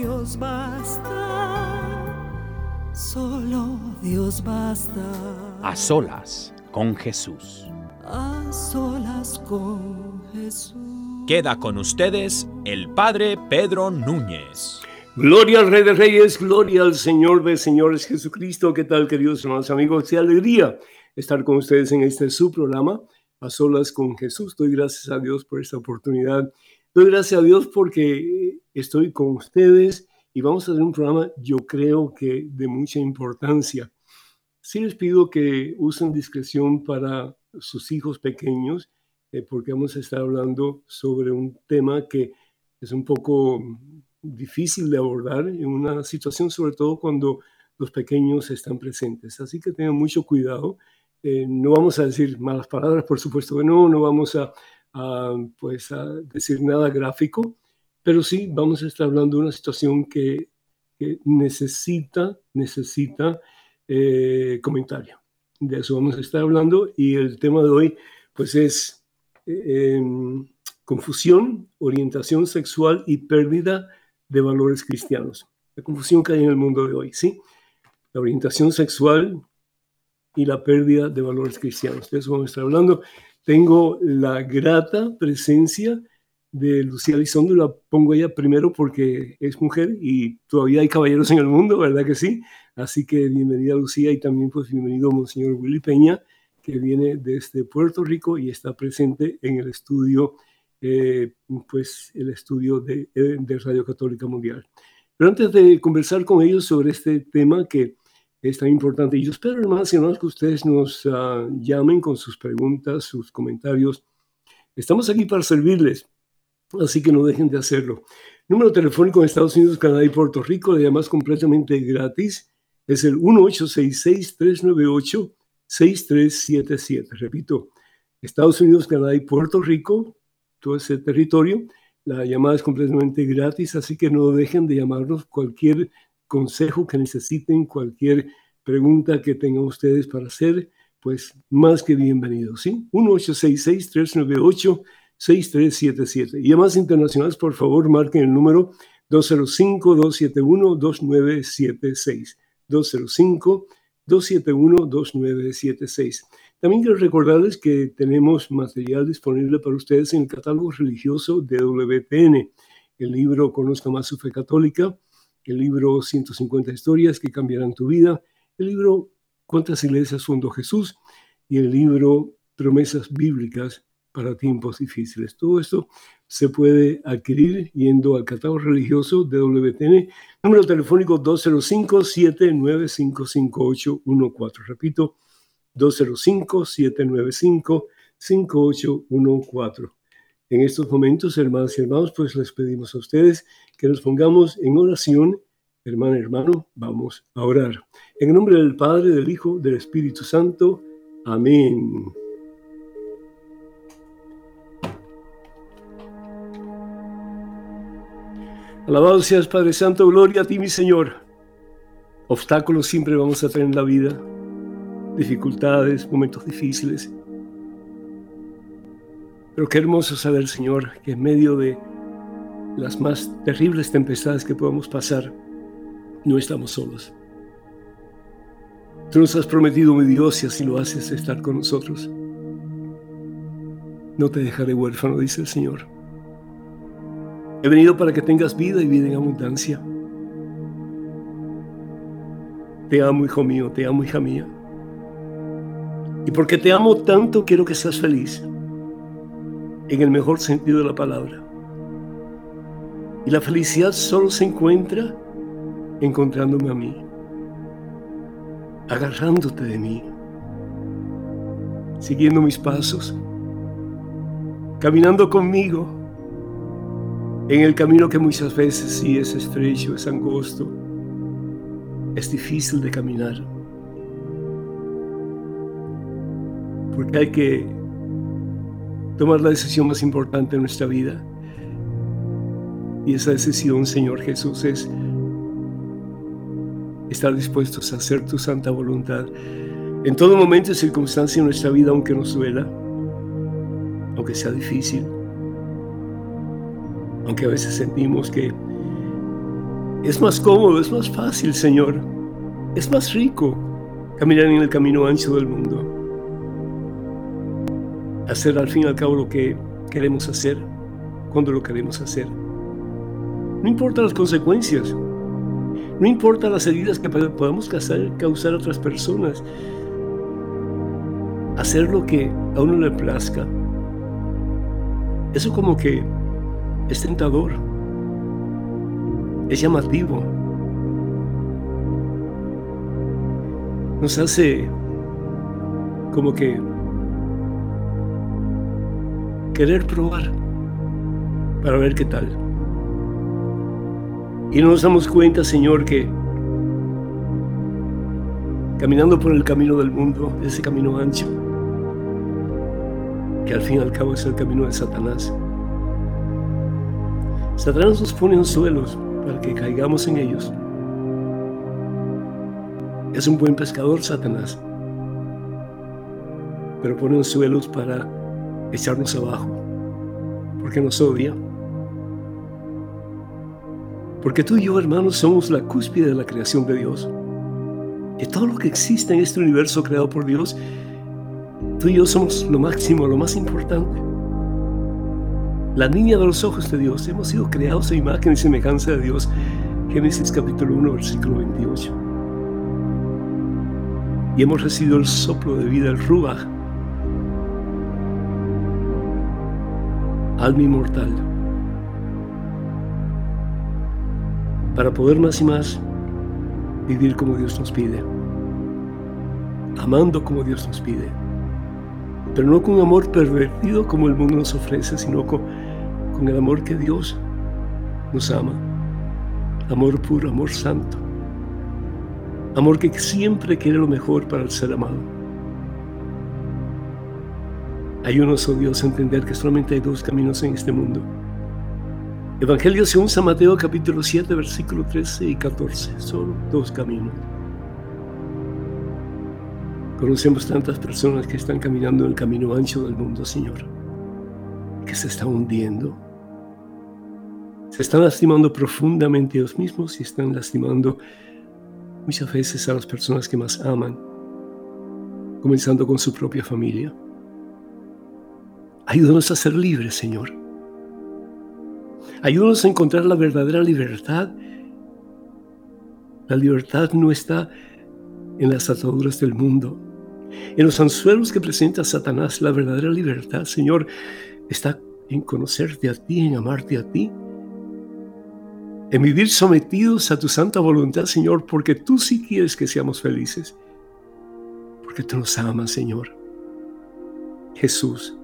Dios basta, solo Dios basta. A solas con Jesús. A solas con Jesús. Queda con ustedes el Padre Pedro Núñez. Gloria al Rey de Reyes, gloria al Señor de Señores Jesucristo. ¿Qué tal, queridos hermanos amigos? Qué alegría estar con ustedes en este su programa, A Solas con Jesús. Doy gracias a Dios por esta oportunidad. Doy gracias a Dios porque estoy con ustedes y vamos a hacer un programa, yo creo que de mucha importancia. Sí les pido que usen discreción para sus hijos pequeños, eh, porque vamos a estar hablando sobre un tema que es un poco difícil de abordar en una situación, sobre todo cuando los pequeños están presentes. Así que tengan mucho cuidado. Eh, no vamos a decir malas palabras, por supuesto que no, no vamos a, a, pues a decir nada gráfico, pero sí vamos a estar hablando de una situación que, que necesita, necesita eh, comentario. De eso vamos a estar hablando y el tema de hoy pues es eh, confusión, orientación sexual y pérdida de valores cristianos. La confusión que hay en el mundo de hoy, ¿sí? La orientación sexual y la pérdida de valores cristianos. De eso vamos a estar hablando. Tengo la grata presencia Lucía Elizondo, la pongo ella primero porque es mujer y todavía hay caballeros en el mundo, ¿verdad que sí? Así que bienvenida Lucía y también pues bienvenido Monseñor Willy Peña, que viene desde Puerto Rico y está presente en el estudio, eh, pues el estudio de, de, Radio Católica Mundial. Pero antes de conversar con ellos sobre este tema que es tan importante, y yo espero hermanos y hermanos que ustedes nos uh, llamen con sus preguntas, sus comentarios. Estamos aquí para servirles, así que no dejen de hacerlo. Número telefónico en Estados Unidos, Canadá y Puerto Rico, le llamas completamente gratis, es el 1866-398-6377. Repito, Estados Unidos, Canadá y Puerto Rico, todo ese territorio, la llamada es completamente gratis, así que no dejen de llamarnos cualquier consejo que necesiten, cualquier pregunta que tengan ustedes para hacer, pues más que bienvenidos, ¿sí? 1866-398 6377. Y además internacionales, por favor, marquen el número 205-271-2976. 205-271-2976. También quiero recordarles que tenemos material disponible para ustedes en el catálogo religioso de WPN. El libro Conozca más su fe católica, el libro 150 historias que cambiarán tu vida, el libro Cuántas iglesias fundó Jesús y el libro Promesas bíblicas para tiempos difíciles. Todo esto se puede adquirir yendo al catálogo religioso de WTN, número telefónico 205-795-5814. Repito, 205-795-5814. En estos momentos, hermanos y hermanos, pues les pedimos a ustedes que nos pongamos en oración. Hermano, hermano, vamos a orar. En nombre del Padre, del Hijo, del Espíritu Santo. Amén. Alabado seas Padre Santo, gloria a ti mi Señor. Obstáculos siempre vamos a tener en la vida, dificultades, momentos difíciles. Pero qué hermoso saber, Señor, que en medio de las más terribles tempestades que podamos pasar, no estamos solos. Tú nos has prometido, mi Dios, y así lo haces, estar con nosotros. No te dejaré huérfano, dice el Señor. He venido para que tengas vida y vida en abundancia. Te amo, hijo mío, te amo, hija mía. Y porque te amo tanto, quiero que seas feliz, en el mejor sentido de la palabra. Y la felicidad solo se encuentra encontrándome a mí, agarrándote de mí, siguiendo mis pasos, caminando conmigo en el camino que muchas veces sí es estrecho, es angosto, es difícil de caminar. Porque hay que tomar la decisión más importante de nuestra vida. Y esa decisión, Señor Jesús, es estar dispuestos a hacer tu santa voluntad en todo momento y circunstancia de nuestra vida, aunque nos duela, aunque sea difícil, aunque a veces sentimos que es más cómodo, es más fácil, Señor, es más rico caminar en el camino ancho del mundo, hacer al fin y al cabo lo que queremos hacer, cuando lo queremos hacer. No importa las consecuencias, no importa las heridas que podamos causar, causar a otras personas, hacer lo que a uno le plazca. Eso como que es tentador, es llamativo, nos hace como que querer probar para ver qué tal. Y no nos damos cuenta, Señor, que caminando por el camino del mundo, ese camino ancho, que al fin y al cabo es el camino de Satanás. Satanás nos pone en suelos para que caigamos en ellos. Es un buen pescador, Satanás, pero pone en suelos para echarnos abajo, porque nos odia porque tú y yo, hermanos, somos la cúspide de la creación de Dios. Y todo lo que existe en este universo creado por Dios, tú y yo somos lo máximo, lo más importante. La niña de los ojos de Dios. Hemos sido creados a imagen y semejanza de Dios. Génesis capítulo 1, versículo 28. Y hemos recibido el soplo de vida, el Ruach, alma inmortal para poder más y más vivir como Dios nos pide, amando como Dios nos pide, pero no con amor pervertido como el mundo nos ofrece, sino con, con el amor que Dios nos ama, amor puro, amor santo, amor que siempre quiere lo mejor para el ser amado. Ayúdanos, oh Dios, a entender que solamente hay dos caminos en este mundo Evangelio según San Mateo capítulo 7 versículo 13 y 14. Son dos caminos. Conocemos tantas personas que están caminando en el camino ancho del mundo, Señor, que se están hundiendo. Se están lastimando profundamente ellos mismos y están lastimando muchas veces a las personas que más aman, comenzando con su propia familia. Ayúdanos a ser libres, Señor Ayúdanos a encontrar la verdadera libertad. La libertad no está en las ataduras del mundo, en los anzuelos que presenta Satanás. La verdadera libertad, Señor, está en conocerte a ti, en amarte a ti, en vivir sometidos a tu santa voluntad, Señor, porque tú sí quieres que seamos felices, porque tú nos amas, Señor. Jesús,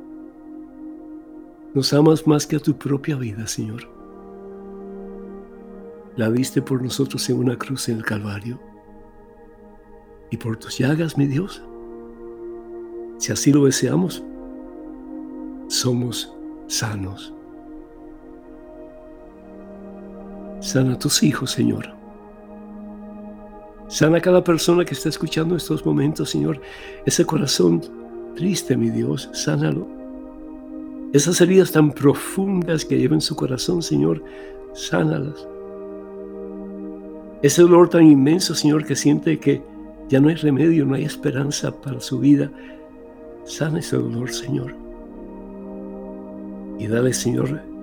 nos amas más que a tu propia vida, Señor. La diste por nosotros en una cruz en el Calvario. Y por tus llagas, mi Dios, si así lo deseamos, somos sanos. Sana a tus hijos, Señor. Sana a cada persona que está escuchando estos momentos, Señor. Ese corazón triste, mi Dios, sánalo. Esas heridas tan profundas que lleva en su corazón, Señor, sánalas. Ese dolor tan inmenso, Señor, que siente que ya no hay remedio, no hay esperanza para su vida, sana ese dolor, Señor. Y dale, Señor,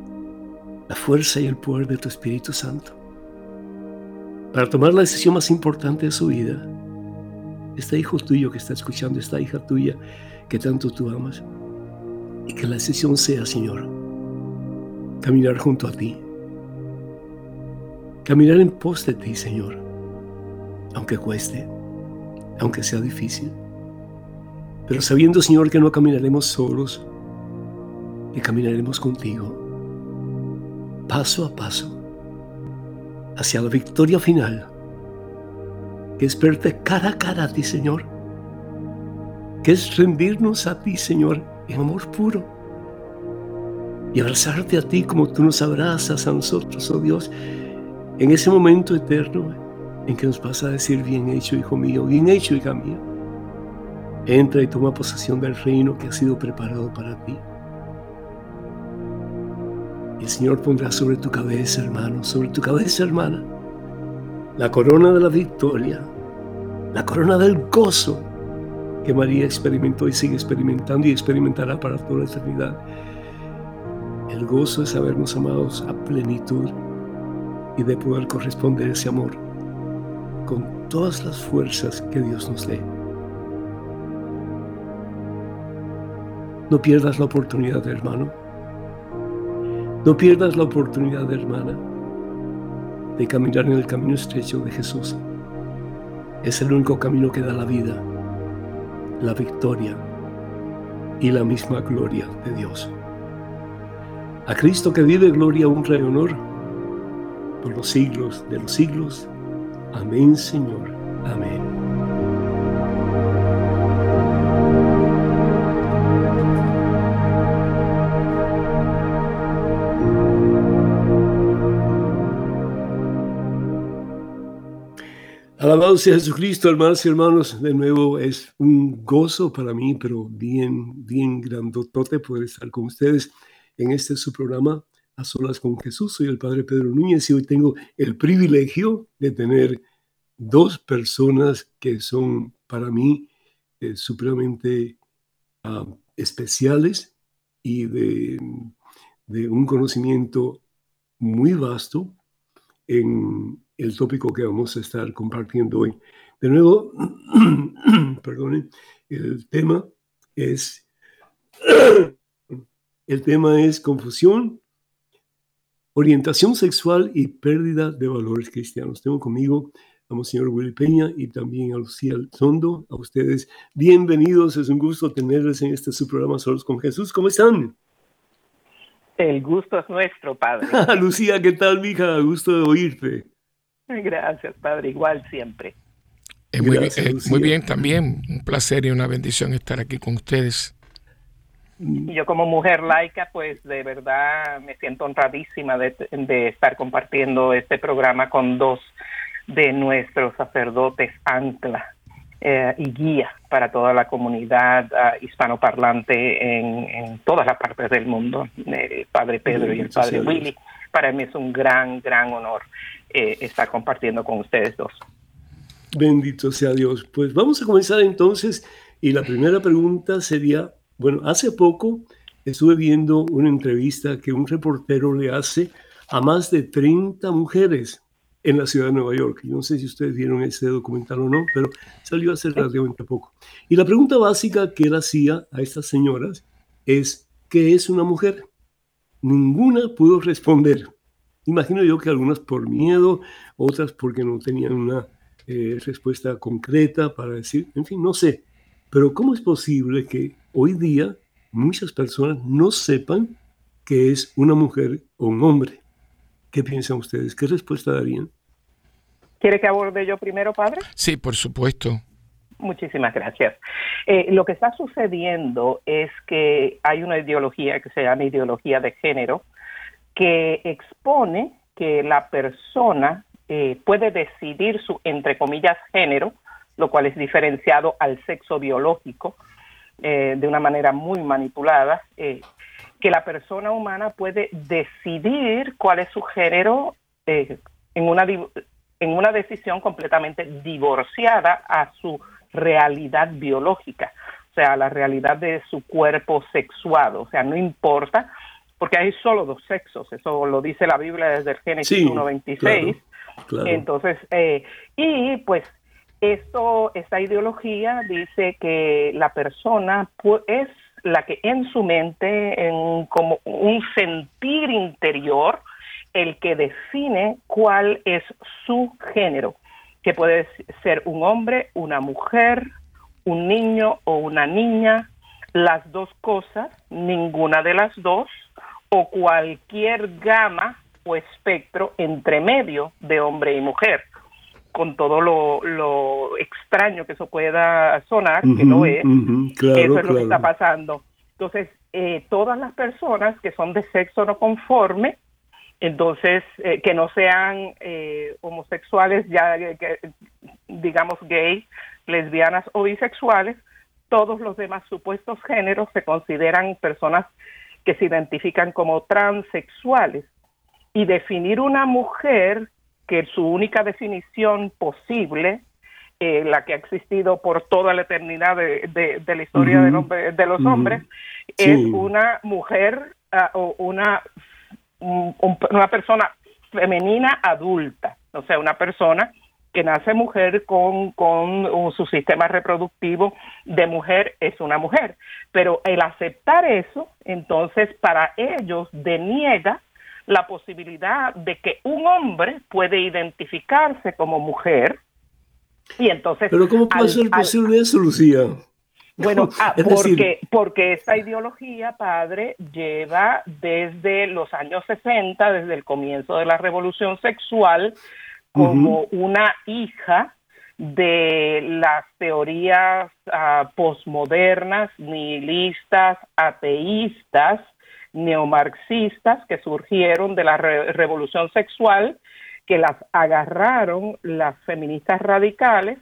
la fuerza y el poder de tu Espíritu Santo para tomar la decisión más importante de su vida. Este hijo tuyo que está escuchando, esta hija tuya que tanto tú amas, y que la decisión sea, Señor, caminar junto a ti, caminar en pos de ti, Señor, aunque cueste, aunque sea difícil, pero sabiendo, Señor, que no caminaremos solos, que caminaremos contigo, paso a paso, hacia la victoria final, que es verte cara a cara a ti, Señor, que es rendirnos a ti, Señor, en amor puro y abrazarte a ti como tú nos abrazas a nosotros, oh Dios, en ese momento eterno en que nos vas a decir, bien hecho, hijo mío, bien hecho, hija mía. Entra y toma posesión del reino que ha sido preparado para ti. El Señor pondrá sobre tu cabeza, hermano, sobre tu cabeza, hermana, la corona de la victoria, la corona del gozo que María experimentó y sigue experimentando y experimentará para toda la eternidad. El gozo de sabernos amados a plenitud y de poder corresponder ese amor con todas las fuerzas que Dios nos dé. No pierdas la oportunidad, hermano. No pierdas la oportunidad, hermana, de caminar en el camino estrecho de Jesús. Es el único camino que da la vida la victoria y la misma gloria de Dios. A Cristo que vive gloria, honra y honor por los siglos de los siglos. Amén, Señor. Amén. Alabado sea Jesucristo, hermanos y hermanos. De nuevo es un gozo para mí, pero bien, bien grandotote poder estar con ustedes en este su programa A Solas con Jesús. Soy el Padre Pedro Núñez y hoy tengo el privilegio de tener dos personas que son para mí eh, supremamente ah, especiales y de, de un conocimiento muy vasto en el tópico que vamos a estar compartiendo hoy. De nuevo, perdonen, el tema es el tema es confusión, orientación sexual y pérdida de valores cristianos. Tengo conmigo a Monseñor Willy Peña y también a Lucía Sondo. A ustedes, bienvenidos. Es un gusto tenerles en este su programa Solos con Jesús. ¿Cómo están? El gusto es nuestro, padre. Lucía, ¿qué tal, mija? Gusto de oírte. Gracias, Padre, igual siempre. muy, bien, muy, bien, también, un placer y una bendición estar aquí con ustedes. Yo como mujer laica, pues de verdad me siento honradísima de, estar compartiendo este programa con dos de nuestros sacerdotes ancla eh, y guía para toda la comunidad uh, hispanoparlante en, en, todas las partes del mundo, el Padre Pedro y el Padre Willy. Para mí es un gran, gran honor eh, estar compartiendo con ustedes dos. Bendito sea Dios. Pues vamos a comenzar entonces y la primera pregunta sería, bueno, hace poco estuve viendo una entrevista que un reportero le hace a más de 30 mujeres en la ciudad de Nueva York. Yo no sé si ustedes vieron ese documental o no, pero salió hace relativamente poco. Y la pregunta básica que él hacía a estas señoras es, ¿qué es una mujer? Ninguna pudo responder. Imagino yo que algunas por miedo, otras porque no tenían una eh, respuesta concreta para decir, en fin, no sé. Pero ¿cómo es posible que hoy día muchas personas no sepan que es una mujer o un hombre? ¿Qué piensan ustedes? ¿Qué respuesta darían? ¿Quiere que aborde yo primero, padre? Sí, por supuesto. Muchísimas gracias. Eh, lo que está sucediendo es que hay una ideología que se llama ideología de género, que expone que la persona eh, puede decidir su, entre comillas, género, lo cual es diferenciado al sexo biológico eh, de una manera muy manipulada, eh, que la persona humana puede decidir cuál es su género en, una, en una decisión completamente divorciada a su realidad biológica, o sea, a la realidad de su cuerpo sexuado, o sea, no importa porque hay solo dos sexos, eso lo dice la Biblia desde el Génesis 1.26. Entonces, eh, y pues esto, esta ideología dice que la persona es la que en su mente, en como un sentir interior, el que define cuál es su género, que puede ser un hombre, una mujer, un niño o una niña, las dos cosas, ninguna de las dos, o cualquier gama o espectro entre medio de hombre y mujer, con todo lo, extraño que eso pueda sonar, que no es, eso es lo que está pasando. Entonces, eh, todas las personas que son de sexo no conforme, entonces, eh, que no sean eh, homosexuales, ya digamos gay, lesbianas o bisexuales, todos los demás supuestos géneros se consideran personas que se identifican como transexuales. Y definir una mujer, que su única definición posible, eh, la que ha existido por toda la eternidad de, la historia de, los hombres, es una mujer ah, o una una persona femenina adulta, o sea, una persona que nace mujer con, con su sistema reproductivo de mujer es una mujer. Pero el aceptar eso, entonces para ellos deniega la posibilidad de que un hombre puede identificarse como mujer. Y entonces... Pero ¿cómo puede ser posible eso, Lucía? Bueno, ah, porque, porque esta ideología, padre, lleva desde los años 60, desde el comienzo de la revolución sexual, como una hija de las teorías uh, posmodernas, nihilistas, ateístas, neomarxistas que surgieron de la revolución sexual, que las agarraron las feministas radicales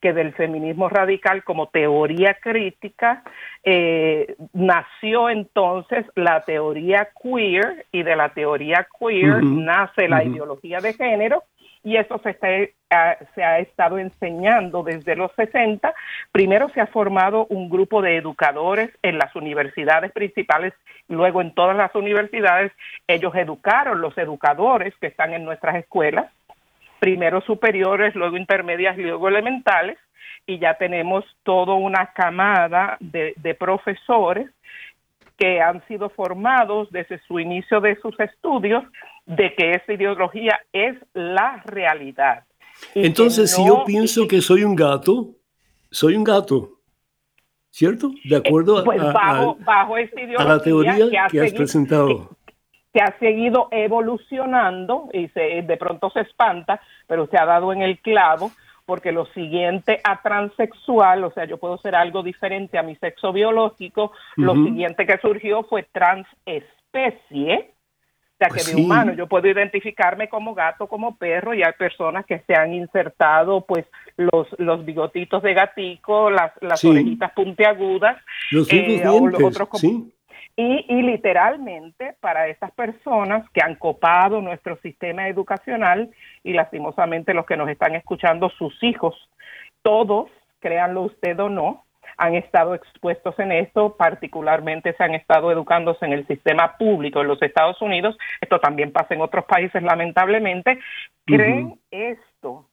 que del feminismo radical como teoría crítica eh, nació entonces la teoría queer y de la teoría queer nace la ideología de género y eso se, está, se ha estado enseñando desde los 60. Primero se ha formado un grupo de educadores en las universidades principales, luego en todas las universidades. Ellos educaron, los educadores que están en nuestras escuelas, primero superiores, luego intermedias, luego elementales, y ya tenemos toda una camada de, profesores que han sido formados desde su inicio de sus estudios de que esa ideología es la realidad. Entonces, si yo pienso que soy un gato, soy un gato, ¿cierto? De acuerdo a, pues bajo, la teoría que, has presentado que ha seguido evolucionando y se, de pronto se espanta, pero se ha dado en el clavo, porque lo siguiente a transexual, o sea, yo puedo ser algo diferente a mi sexo biológico, lo siguiente que surgió fue transespecie, o sea, que de humano yo puedo identificarme como gato, como perro, y hay personas que se han insertado, pues, los, los bigotitos de gatico, las, las orejitas puntiagudas, los eh, otros ¿sí? Y, literalmente para estas personas que han copado nuestro sistema educacional y lastimosamente los que nos están escuchando, sus hijos, todos, créanlo usted o no, han estado expuestos en esto, particularmente se han estado educándose en el sistema público en los Estados Unidos, esto también pasa en otros países lamentablemente, creen esto.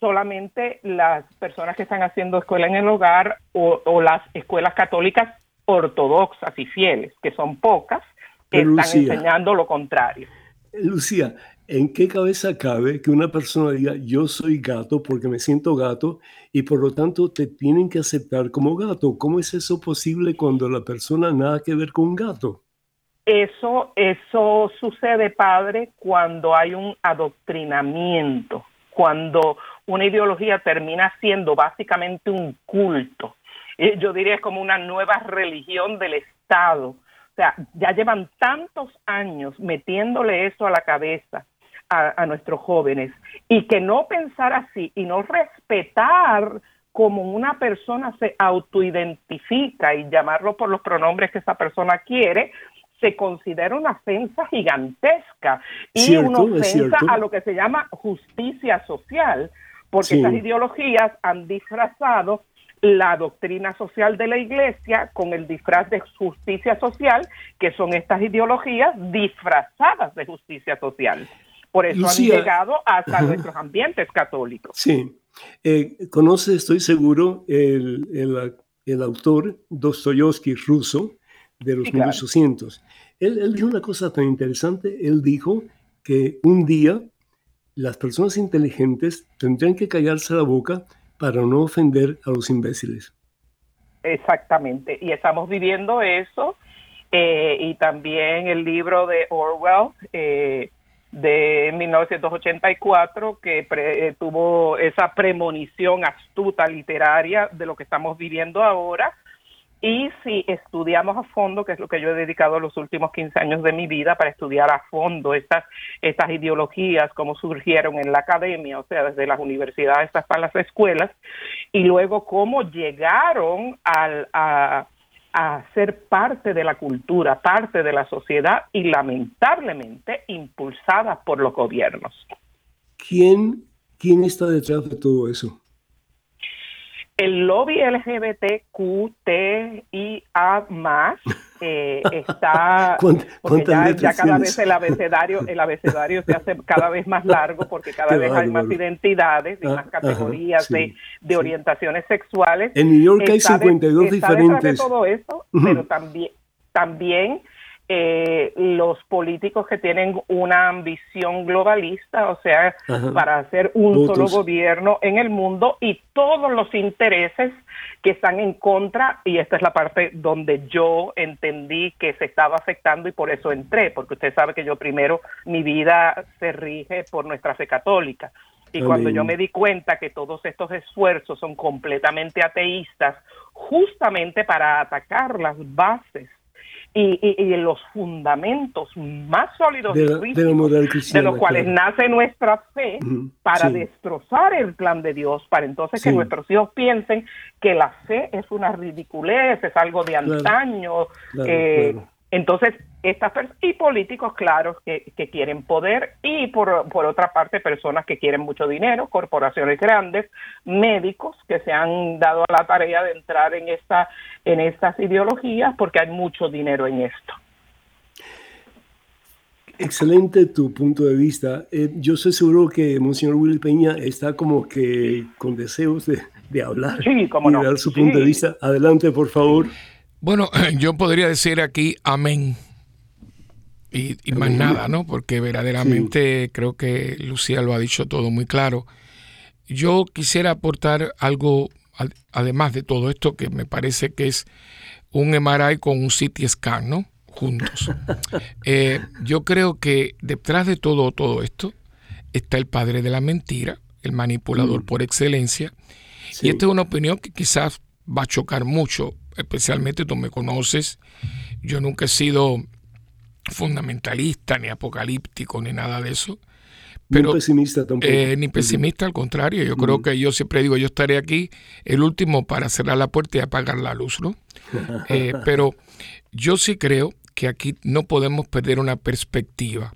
Solamente las personas que están haciendo escuela en el hogar o las escuelas católicas ortodoxas y fieles, que son pocas, que están enseñando lo contrario. Lucía, ¿en qué cabeza cabe que una persona diga yo soy gato porque me siento gato y por lo tanto te tienen que aceptar como gato? ¿Cómo es eso posible cuando la persona nada que ver con un gato? Eso, eso sucede, padre, cuando hay un adoctrinamiento, cuando una ideología termina siendo básicamente un culto yo diría es como una nueva religión del Estado. O sea, ya llevan tantos años metiéndole eso a la cabeza a, a nuestros jóvenes y que no pensar así y no respetar como una persona se autoidentifica y llamarlo por los pronombres que esa persona quiere, se considera una ofensa gigantesca y una ofensa a lo que se llama justicia social, porque esas ideologías han disfrazado la doctrina social de la iglesia con el disfraz de justicia social, que son estas ideologías disfrazadas de justicia social. Por eso han llegado hasta nuestros ambientes católicos. Sí. Eh, conoce, estoy seguro, el, el, autor Dostoyevsky ruso de los 1800. Él, él dijo una cosa tan interesante. Él dijo que un día las personas inteligentes tendrían que callarse la boca para no ofender a los imbéciles. Exactamente, y estamos viviendo eso, eh, y también el libro de Orwell eh, de 1984, que eh, tuvo esa premonición astuta literaria de lo que estamos viviendo ahora, y si estudiamos a fondo, que es lo que yo he dedicado los últimos 15 años de mi vida para estudiar a fondo estas, estas ideologías, cómo surgieron en la academia, o sea, desde las universidades hasta las escuelas, y luego cómo llegaron a, a ser parte de la cultura, parte de la sociedad y lamentablemente impulsadas por los gobiernos. ¿Quién, quién está detrás de todo eso? El lobby LGBTQTIA más eh, está ya, ya, cada vez el abecedario el abecedario se hace cada vez más largo porque cada vez hay más identidades y ah, más categorías de, de, orientaciones sexuales. En New York hay 52 diferentes. De todo eso, pero también también eh, los políticos que tienen una ambición globalista, o sea, para hacer un solo gobierno en el mundo y todos los intereses que están en contra, y esta es la parte donde yo entendí que se estaba afectando y por eso entré, porque usted sabe que yo primero, mi vida se rige por nuestra fe católica. Y cuando yo me di cuenta que todos estos esfuerzos son completamente ateístas, justamente para atacar las bases y, los fundamentos más sólidos de, de, los cuales nace nuestra fe para destrozar el plan de Dios, para entonces que nuestros hijos piensen que la fe es una ridiculez, es algo de antaño. Eh, entonces, estas y políticos claros que, quieren poder y por, por, otra parte personas que quieren mucho dinero, corporaciones grandes, médicos que se han dado a la tarea de entrar en esta en estas ideologías porque hay mucho dinero en esto. Excelente tu punto de vista. Eh, yo estoy seguro que Monseñor Willy Peña está como que con deseos de, hablar y dar su punto de vista. Adelante, por favor. Bueno, yo podría decir aquí amén y, más nada, ¿no? Porque verdaderamente creo que Lucía lo ha dicho todo muy claro. Yo quisiera aportar algo, además de todo esto, que me parece que es un MRI con un CT scan, ¿no? Juntos. Eh, yo creo que detrás de todo, todo esto está el padre de la mentira, el manipulador mm. por excelencia. Y esta es una opinión que quizás va a chocar mucho, especialmente tú me conoces. Yo nunca he sido fundamentalista, ni apocalíptico, ni nada de eso. Pero, ni pesimista tampoco. Eh, ni pesimista, al contrario. Yo creo que yo siempre digo, yo estaré aquí el último para cerrar la puerta y apagar la luz, ¿no? Eh, pero yo sí creo que aquí no podemos perder una perspectiva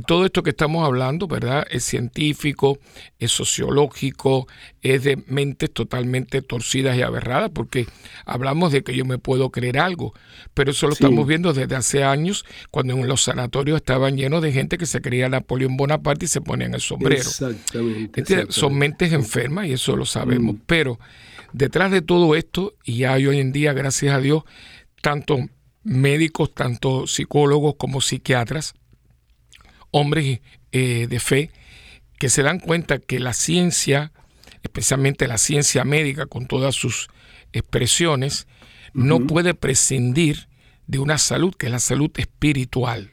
todo esto que estamos hablando, ¿verdad? Es científico, es sociológico, es de mentes totalmente torcidas y aberradas, porque hablamos de que yo me puedo creer algo, pero eso lo estamos viendo desde hace años, cuando en los sanatorios estaban llenos de gente que se creía Napoleón Bonaparte y se ponían el sombrero. Exactamente. Son mentes enfermas y eso lo sabemos, mm. pero detrás de todo esto, y ya hoy en día, gracias a Dios, tanto médicos, tanto psicólogos como psiquiatras, hombres eh, de fe que se dan cuenta que la ciencia, especialmente la ciencia médica con todas sus expresiones, no puede prescindir de una salud que es la salud espiritual.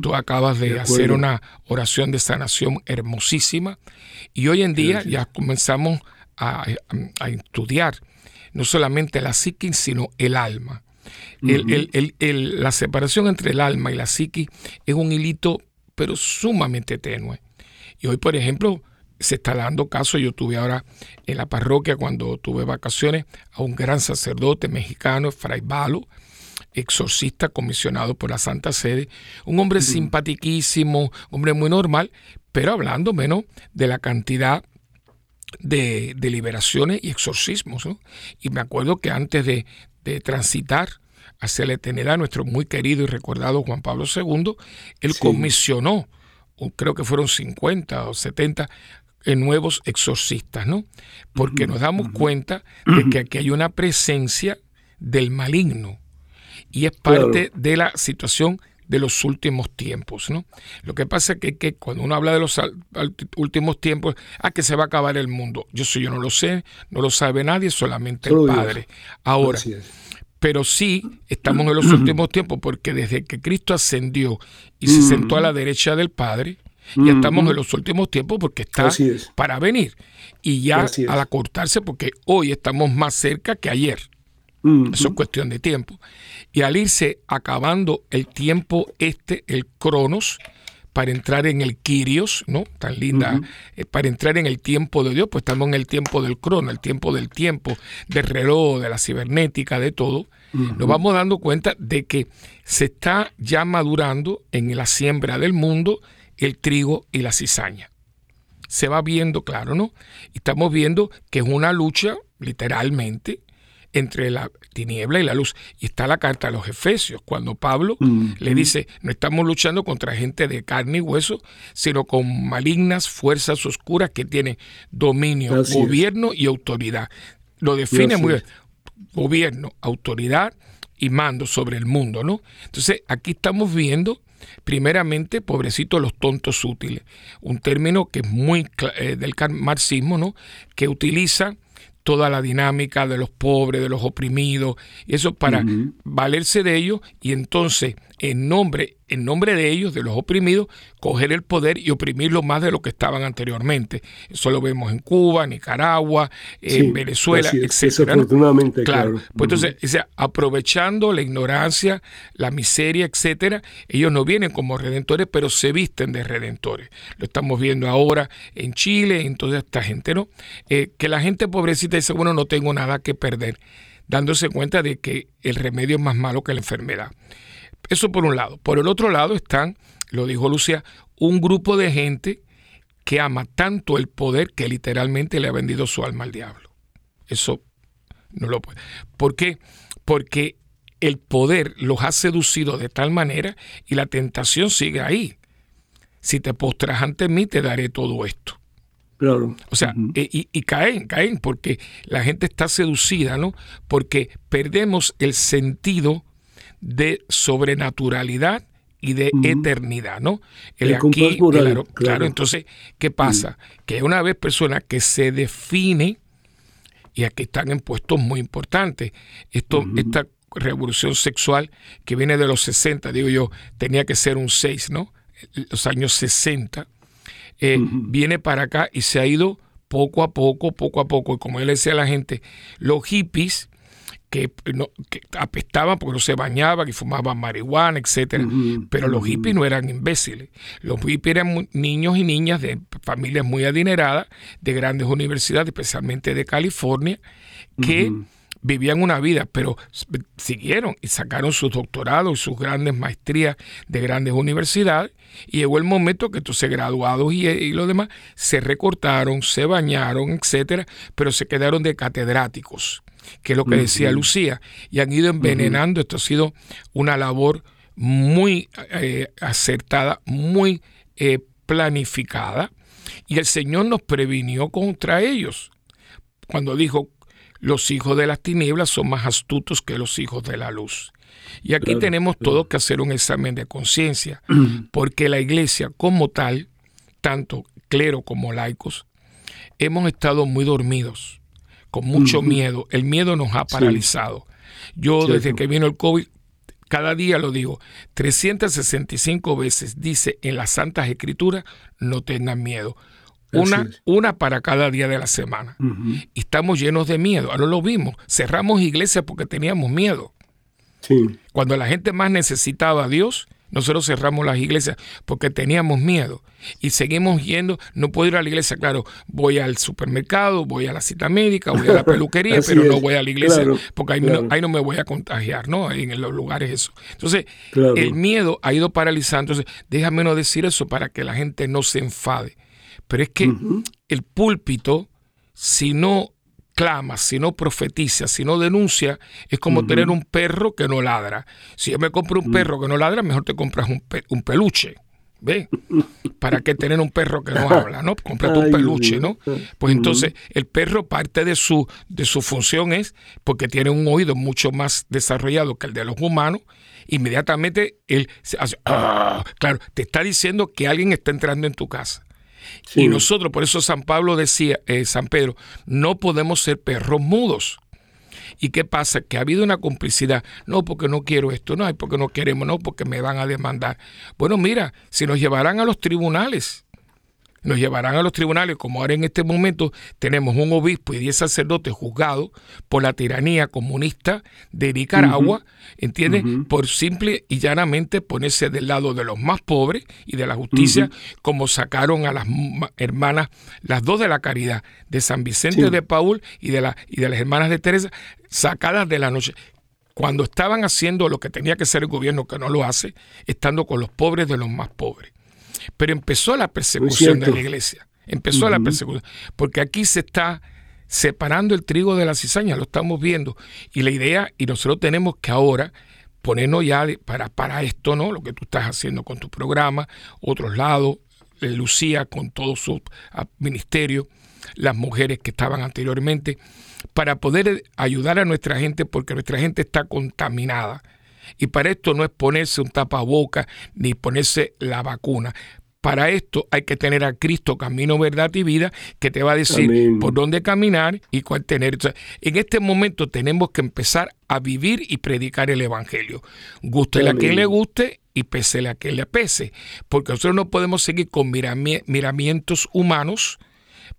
Tú acabas de, hacer una oración de sanación hermosísima y hoy en día ya comenzamos a, estudiar no solamente la psiquis, sino el alma. la separación entre el alma y la psiquis es un hilito pero sumamente tenue. Y hoy, por ejemplo, se está dando caso, yo tuve ahora en la parroquia cuando tuve vacaciones a un gran sacerdote mexicano, Fray Balo, exorcista comisionado por la Santa Sede, un hombre simpatiquísimo, hombre muy normal, pero hablando menos de la cantidad de, liberaciones y exorcismos. Y me acuerdo que antes de, transitar hacia la eternidad, nuestro muy querido y recordado Juan Pablo II, él comisionó, creo que fueron 50 o 70 eh, nuevos exorcistas, ¿no? Porque nos damos cuenta de que aquí hay una presencia del maligno y es parte de la situación de los últimos tiempos. ¿no? Lo que pasa es que, cuando uno habla de los últimos tiempos, ah, que se va a acabar el mundo. Yo, sí, yo no lo sé, no lo sabe nadie, solamente el Padre. Ahora, pero sí estamos en los últimos tiempos porque desde que Cristo ascendió y se sentó a la derecha del Padre, ya estamos en los últimos tiempos porque está para venir. Y ya al acortarse, porque hoy estamos más cerca que ayer. Eso es cuestión de tiempo. Y al irse acabando el tiempo este, el cronos, para entrar en el Kyrios, ¿no? Tan linda, eh, para entrar en el tiempo de Dios, pues estamos en el tiempo del crono, el tiempo del tiempo, del reloj, de la cibernética, de todo. Nos vamos dando cuenta de que se está ya madurando en la siembra del mundo el trigo y la cizaña. Se va viendo, claro, ¿no? Y estamos viendo que es una lucha, literalmente, entre la tiniebla y la luz. Y está la carta a los Efesios, cuando Pablo mm, le dice, no estamos luchando contra gente de carne y hueso, sino con malignas fuerzas oscuras que tienen dominio, gobierno y autoridad. Lo define muy bien. Gobierno, autoridad y mando sobre el mundo, ¿no? Entonces, aquí estamos viendo primeramente, pobrecito, los tontos útiles, un término que es muy eh, del marxismo, ¿no? Que utiliza toda la dinámica de los pobres, de los oprimidos, eso para valerse de ellos y entonces en nombre, en nombre de ellos, de los oprimidos, coger el poder y oprimirlo más de lo que estaban anteriormente. Eso lo vemos en Cuba, Nicaragua, en Venezuela, etc. Desafortunadamente, claro. Pues entonces, aprovechando la ignorancia, la miseria, etcétera, ellos no vienen como redentores, pero se visten de redentores. Lo estamos viendo ahora en Chile, en toda esta gente, ¿no? Eh, que la gente pobrecita dice, bueno, no tengo nada que perder, dándose cuenta de que el remedio es más malo que la enfermedad. Eso por un lado. Por el otro lado están, lo dijo Lucía, un grupo de gente que ama tanto el poder que literalmente le ha vendido su alma al diablo. Eso no lo puede. ¿Por qué? Porque el poder los ha seducido de tal manera y la tentación sigue ahí. Si te postras ante mí, te daré todo esto. Claro. O sea, e, y, y, caen, caen, porque la gente está seducida, ¿no? Porque perdemos el sentido de sobrenaturalidad y de eternidad, ¿no? El, aquí, claro, entonces, ¿qué pasa? Que una vez persona que se define, y aquí están en puestos muy importantes, esto, esta revolución sexual que viene de los 60, digo yo, tenía que ser un 6, ¿no? Los años 60, eh, viene para acá y se ha ido poco a poco, poco a poco, y como él decía a la gente, los hippies, que, no, apestaban porque no se bañaban y fumaban marihuana, etcétera. Pero los hippies no eran imbéciles. Los hippies eran niños y niñas de familias muy adineradas, de grandes universidades, especialmente de California, que vivían una vida, pero siguieron y sacaron sus doctorados y sus grandes maestrías de grandes universidades. Y llegó el momento que entonces graduados y, y los demás se recortaron, se bañaron, etcétera, pero se quedaron de catedráticos que es lo que decía Lucía, y han ido envenenando. Esto ha sido una labor muy eh, acertada, muy eh, planificada, y el Señor nos previnió contra ellos cuando dijo, los hijos de las tinieblas son más astutos que los hijos de la luz. Y aquí tenemos todo que hacer un examen de conciencia, porque la iglesia como tal, tanto clero como laicos, hemos estado muy dormidos con mucho miedo. El miedo nos ha paralizado. Yo desde que vino el COVID, cada día lo digo, 365 veces dice en las Santas Escrituras, no tengan miedo. Una, una para cada día de la semana. Y estamos llenos de miedo. Ahora lo vimos. Cerramos iglesias porque teníamos miedo. Cuando la gente más necesitaba a Dios, nosotros cerramos las iglesias porque teníamos miedo y seguimos yendo. No puedo ir a la iglesia, claro, voy al supermercado, voy a la cita médica, voy a la peluquería, pero no voy a la iglesia porque ahí, no, me voy a contagiar, ¿no? En los lugares eso. Entonces, el miedo ha ido paralizando. Entonces, déjame no decir eso para que la gente no se enfade. Pero es que el púlpito si no clama, si no profetiza, si no denuncia, es como tener un perro que no ladra. Si yo me compro un perro que no ladra, mejor te compras un, un peluche. ¿Ve? ¿Para qué tener un perro que no habla, no? Comprate un peluche, ¿no? Pues entonces el perro parte de su, de su función es, porque tiene un oído mucho más desarrollado que el de los humanos, inmediatamente él se hace, ¡ah! claro, te está diciendo que alguien está entrando en tu casa. Y nosotros, por eso San Pablo decía, eh, San Pedro, no podemos ser perros mudos. ¿Y qué pasa? Que ha habido una complicidad. No, porque no quiero esto, no, porque no queremos, no, porque me van a demandar. Bueno, mira, si nos llevarán a los tribunales, nos llevarán a los tribunales, como ahora en este momento tenemos un obispo y diez sacerdotes juzgados por la tiranía comunista de Nicaragua, ¿entiendes? Por simple y llanamente ponerse del lado de los más pobres y de la justicia, como sacaron a las hermanas, las dos de la caridad, de San Vicente de Paul y de, la, y de las hermanas de Teresa, sacadas de la noche. Cuando estaban haciendo lo que tenía que ser el gobierno, que no lo hace, estando con los pobres de los más pobres. Pero empezó la persecución de la iglesia. Empezó la persecución. Porque aquí se está separando el trigo de la cizaña, lo estamos viendo. Y la idea, y nosotros tenemos que ahora ponernos ya para, para esto, ¿no? Lo que tú estás haciendo con tu programa, otros lados, eh, Lucía con todo su ah, ministerio, las mujeres que estaban anteriormente, para poder ayudar a nuestra gente, porque nuestra gente está contaminada. Y para esto no es ponerse un tapaboca ni ponerse la vacuna. Para esto hay que tener a Cristo, camino, verdad y vida, que te va a decir por dónde caminar y cuál tener. en este momento tenemos que empezar a vivir y predicar el Evangelio. Gústele a quien le guste y pésele a quien le pese. Porque nosotros no podemos seguir con miramientos humanos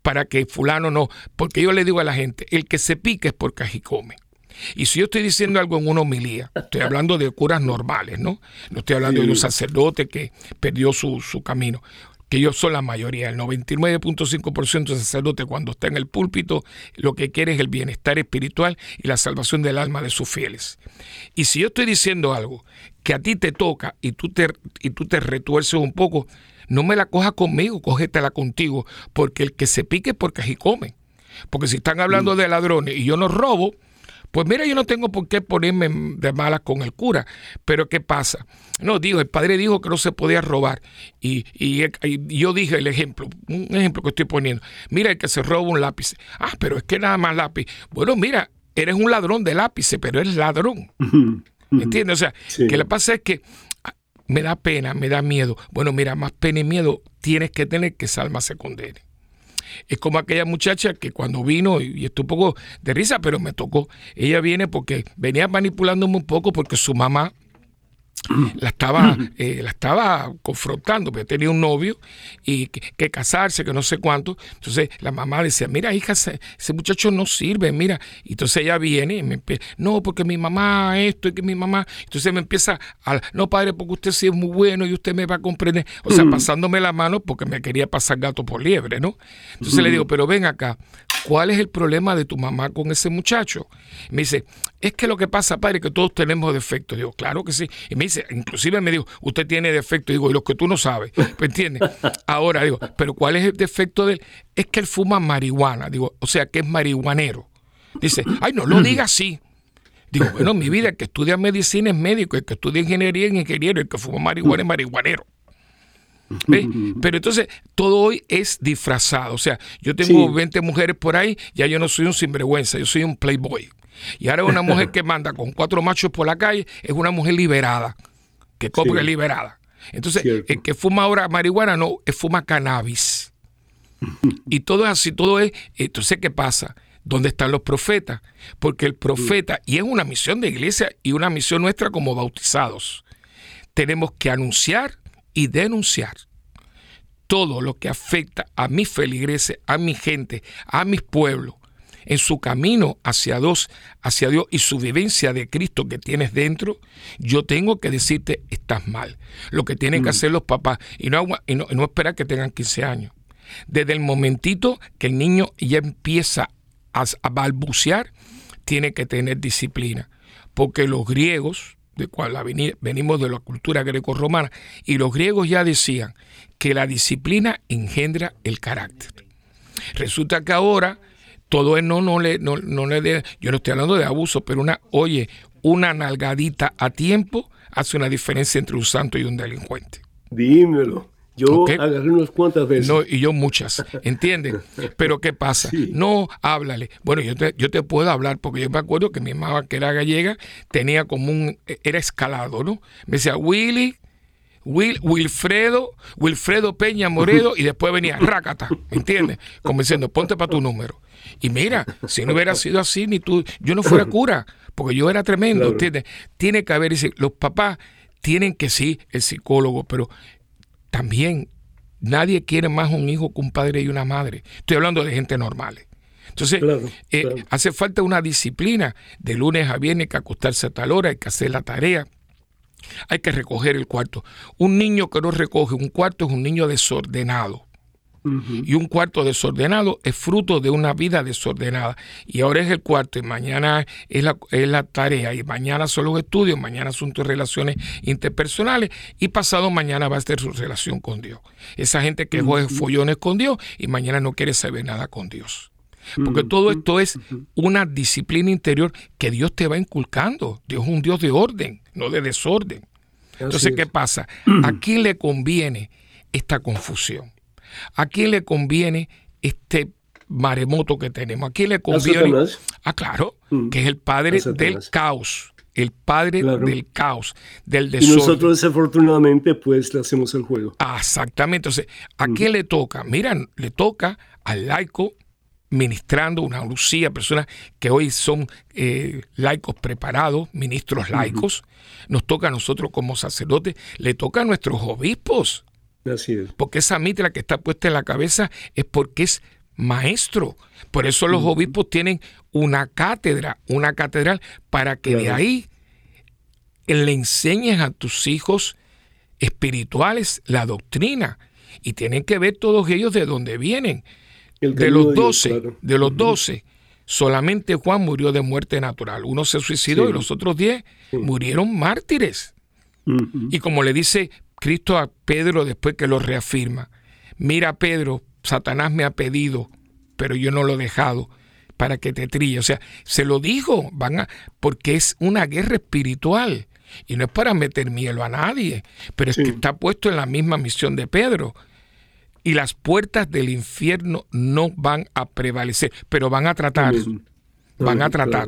para que fulano no. Porque yo le digo a la gente, el que se pique es porque allí come. Y si yo estoy diciendo algo en una homilía, estoy hablando de curas normales, ¿no? No estoy hablando de un sacerdote que perdió su, camino que ellos son la mayoría, el 99.5% de sacerdote cuando está en el púlpito, lo que quiere es el bienestar espiritual y la salvación del alma de sus fieles. Y si yo estoy diciendo algo que a ti te toca y tú te, y tú te retuerces un poco, no me la cojas conmigo, cógetela contigo, porque el que se pique es porque así come. Porque si están hablando mm. de ladrones y yo no robo, pues mira, yo no tengo por qué ponerme de malas con el cura, pero ¿qué pasa? No, digo, el padre dijo que no se podía robar y, yo dije el ejemplo, un ejemplo que estoy poniendo. Mira, el que se roba un lápiz. Ah, pero es que nada más lápiz. Bueno, mira, eres un ladrón de lápiz, pero eres ladrón. ¿Me entiendes? O sea, que le pasa es que ah, me da pena, me da miedo. Bueno, mira, más pena y miedo tienes que tener que Salma se condene. Es como aquella muchacha que cuando vino, y esto un poco de risa, pero me tocó, ella viene porque venía manipulándome un poco porque su mamá la estaba, eh, la estaba confrontando, porque tenía un novio y que, casarse, que no sé cuánto. Entonces la mamá decía, mira hija, ese, muchacho no sirve, mira. Y entonces ella viene y me empieza, no, porque mi mamá esto y que mi mamá. Entonces me empieza a, no padre, porque usted sí es muy bueno y usted me va a comprender. O sea, pasándome la mano porque me quería pasar gato por liebre, ¿no? Entonces le digo, pero ven acá, ¿cuál es el problema de tu mamá con ese muchacho? me dice, es que lo que pasa, padre, que todos tenemos defectos. Digo, claro que sí. Y me dice, inclusive me dijo, usted tiene defectos. Digo, y los que tú no sabes. ¿Me entiendes? Ahora digo, pero ¿cuál es el defecto de él? Es que él fuma marihuana. Digo, o sea, que es marihuanero. Dice, ay, no lo diga así. Digo, bueno, mi vida, el que estudia medicina es médico, el que estudia ingeniería es ingeniero, el que fuma marihuana es marihuanero. Pero entonces todo hoy es disfrazado. O sea, yo tengo 20 mujeres por ahí, ya yo no soy un sinvergüenza, yo soy un playboy. Y ahora una mujer que manda con cuatro machos por la calle es una mujer liberada, que compra liberada. Entonces, el que fuma ahora marihuana no, es fuma cannabis. y todo es así, todo es. Entonces, ¿qué pasa? ¿Dónde están los profetas? Porque el profeta, y es una misión de iglesia y una misión nuestra como bautizados, tenemos que anunciar y denunciar todo lo que afecta a mi feligreses, a mi gente, a mis pueblos, en su camino hacia Dios, hacia Dios y su vivencia de Cristo que tienes dentro, yo tengo que decirte, estás mal. Lo que tienen que mm. hacer los papás y no, y no, esperar que tengan 15 años. Desde el momentito que el niño ya empieza a, a balbucear, tiene que tener disciplina. Porque los griegos, de cual venimos de la cultura greco-romana, y los griegos ya decían que la disciplina engendra el carácter. Resulta que ahora todo es no, no le, no, no le de, yo no estoy hablando de abuso, pero una, oye, una nalgadita a tiempo hace una diferencia entre un santo y un delincuente. Dímelo. Yo agarré unas cuantas veces. No, y yo muchas, ¿entienden? Pero ¿qué pasa? No, háblale. Bueno, yo te, yo te puedo hablar porque yo me acuerdo que mi mamá, que era gallega, tenía como un, era escalado, ¿no? Me decía, Willy, Will, Wilfredo, Wilfredo Peña Moredo, y después venía Rácata, ¿entiendes? Como diciendo, ponte para tu número. Y mira, si no hubiera sido así, ni tú, yo no fuera cura, porque yo era tremendo, ¿entiendes? Tiene que haber, los papás tienen que sí, el psicólogo, pero también nadie quiere más un hijo que un padre y una madre. Estoy hablando de gente normal. Entonces, eh, hace falta una disciplina de lunes a viernes, que acostarse a tal hora, hay que hacer la tarea, hay que recoger el cuarto. Un niño que no recoge un cuarto es un niño desordenado. Y un cuarto desordenado es fruto de una vida desordenada. Y ahora es el cuarto y mañana es la, es la tarea y mañana son los estudios, mañana son tus relaciones interpersonales y pasado mañana va a ser su relación con Dios. Esa gente que juega follones con Dios y mañana no quiere saber nada con Dios. Porque todo esto es una disciplina interior que Dios te va inculcando. Dios es un Dios de orden, no de desorden. Entonces, ¿qué pasa? ¿A quién le conviene esta confusión? ¿A quién le conviene este maremoto que tenemos? ¿A quién le conviene? Ah, claro, mm. que es el padre del caos. El padre del caos, del desorden. Y nosotros desafortunadamente pues le hacemos el juego. Ah, exactamente. Entonces, ¿a mm. quién le toca? Mira, le toca al laico ministrando, una Lucía, personas que hoy son eh, laicos preparados, ministros laicos. Nos toca a nosotros como sacerdotes, le toca a nuestros obispos. Porque esa mitra que está puesta en la cabeza es porque es maestro. Por eso los obispos tienen una cátedra, una catedral, para que de ahí le enseñes a tus hijos espirituales la doctrina. Y tienen que ver todos ellos de dónde vienen. de los doce, de los doce, solamente Juan murió de muerte natural. Uno se suicidó y los otros diez murieron mártires. Y como le dice Cristo a Pedro después que lo reafirma, mira Pedro, Satanás me ha pedido, pero yo no lo he dejado para que te trille. O sea, se lo dijo, van a, porque es una guerra espiritual. Y no es para meter miedo a nadie, pero es que está puesto en la misma misión de Pedro. Y las puertas del infierno no van a prevalecer, pero van a tratar. Van a tratar.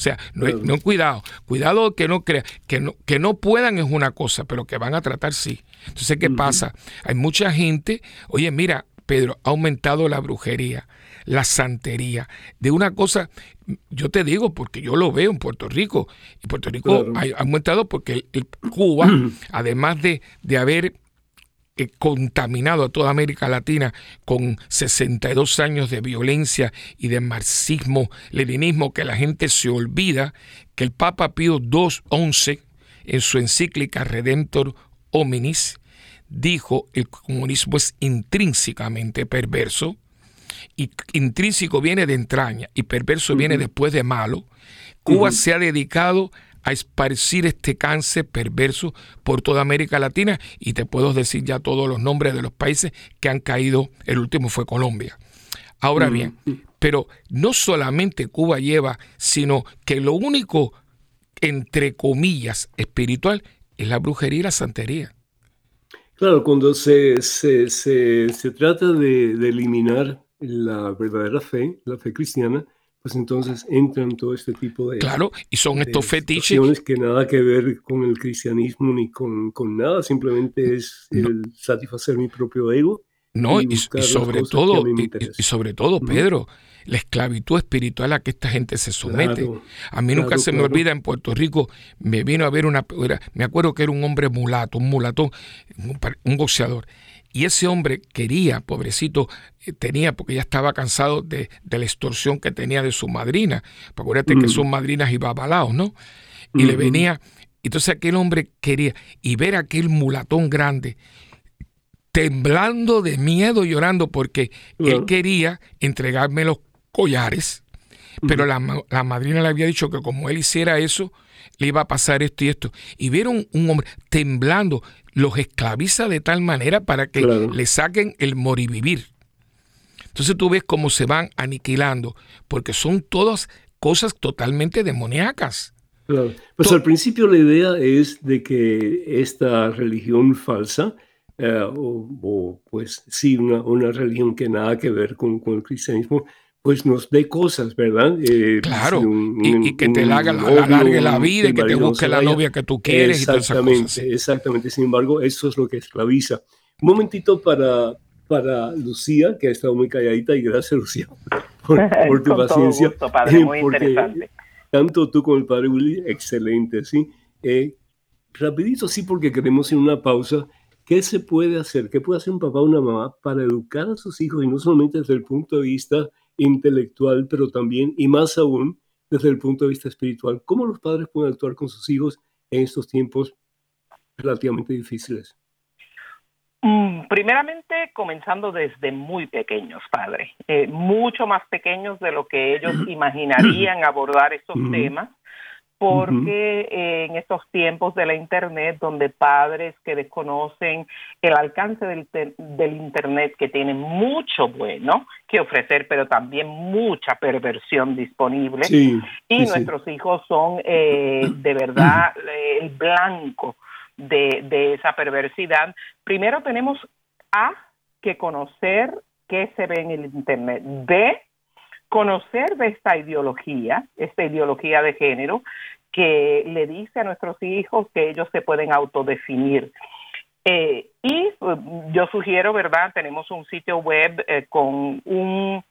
O sea, no, cuidado, cuidado que no crea, que no, que no puedan es una cosa, pero que van a tratar sí. Entonces, ¿qué pasa? Hay mucha gente, oye, mira, Pedro, ha aumentado la brujería, la santería, de una cosa, yo te digo, porque yo lo veo en Puerto Rico, y Puerto Rico ha, aumentado porque el, Cuba, además de, de haber contaminado a toda América Latina con 62 años de violencia y de marxismo, leninismo, que la gente se olvida que el Papa Pío XI, en su encíclica Redentor Hominis, dijo el comunismo es intrínsecamente perverso, y intrínseco viene de entraña y perverso viene después de malo. Cuba se ha dedicado a esparcir este cáncer perverso por toda América Latina y te puedo decir ya todos los nombres de los países que han caído, el último fue Colombia. Ahora mm. bien, pero no solamente Cuba lleva, sino que lo único, entre comillas, espiritual es la brujería y la santería. Claro, cuando se, se, se, trata de, de eliminar la verdadera fe, la fe cristiana, pues entonces entran todo este tipo de... Claro, y son estos fetiches... Que nada que ver con el cristianismo ni con, con nada, simplemente es el satisfacer mi propio ego. No, y, sobre todo, y, sobre todo, Pedro, la esclavitud espiritual a que esta gente se somete. a mí nunca se me olvida en Puerto Rico, me vino a ver una... me acuerdo que era un hombre mulato, un mulatón, un boxeador. Y ese hombre quería, pobrecito, eh, tenía, porque ya estaba cansado de, la extorsión que tenía de su madrina. Acuérdate que mm. son madrinas y babalaos, ¿no? Y le venía. Entonces aquel hombre quería, y ver aquel mulatón grande, temblando de miedo, llorando, porque él quería entregarme los collares, pero la, la, madrina le había dicho que como él hiciera eso, le iba a pasar esto y esto. Y vieron un hombre temblando, los esclaviza de tal manera para que le saquen el morivivir. Entonces tú ves cómo se van aniquilando, porque son todas cosas totalmente demoníacas. Claro. Pues al principio la idea es de que esta religión falsa, eh, o, pues sí, una, una, religión que nada que ver con, con el cristianismo, pues nos dé cosas, ¿verdad? Eh, claro, y, que te haga, la, alargue la vida, y que te busque la novia que tú quieres. Exactamente, exactamente. Sin embargo, eso es lo que esclaviza. Un momentito para, para Lucía, que ha estado muy calladita, y gracias, Lucía, por, tu paciencia. padre, muy interesante. Tanto tú como el padre Willy, excelente, ¿sí? Eh, rapidito, sí, porque queremos ir una pausa. ¿Qué se puede hacer? ¿Qué puede hacer un papá o una mamá para educar a sus hijos y no solamente desde el punto de vista intelectual, pero también y más aún desde el punto de vista espiritual. ¿Cómo los padres pueden actuar con sus hijos en estos tiempos relativamente difíciles? Mm, primeramente, comenzando desde muy pequeños, padre, eh, mucho más pequeños de lo que ellos imaginarían abordar estos temas porque en estos tiempos de la Internet, donde padres que desconocen el alcance del, del, Internet, que tienen mucho bueno que ofrecer, pero también mucha perversión disponible, y nuestros hijos son eh, de verdad el blanco de, de esa perversidad, primero tenemos A, que conocer qué se ve en el Internet, B, conocer de esta ideología, esta ideología de género, que le dice a nuestros hijos que ellos se pueden autodefinir. Eh, y pues, yo sugiero, ¿verdad? Tenemos un sitio web eh, con un,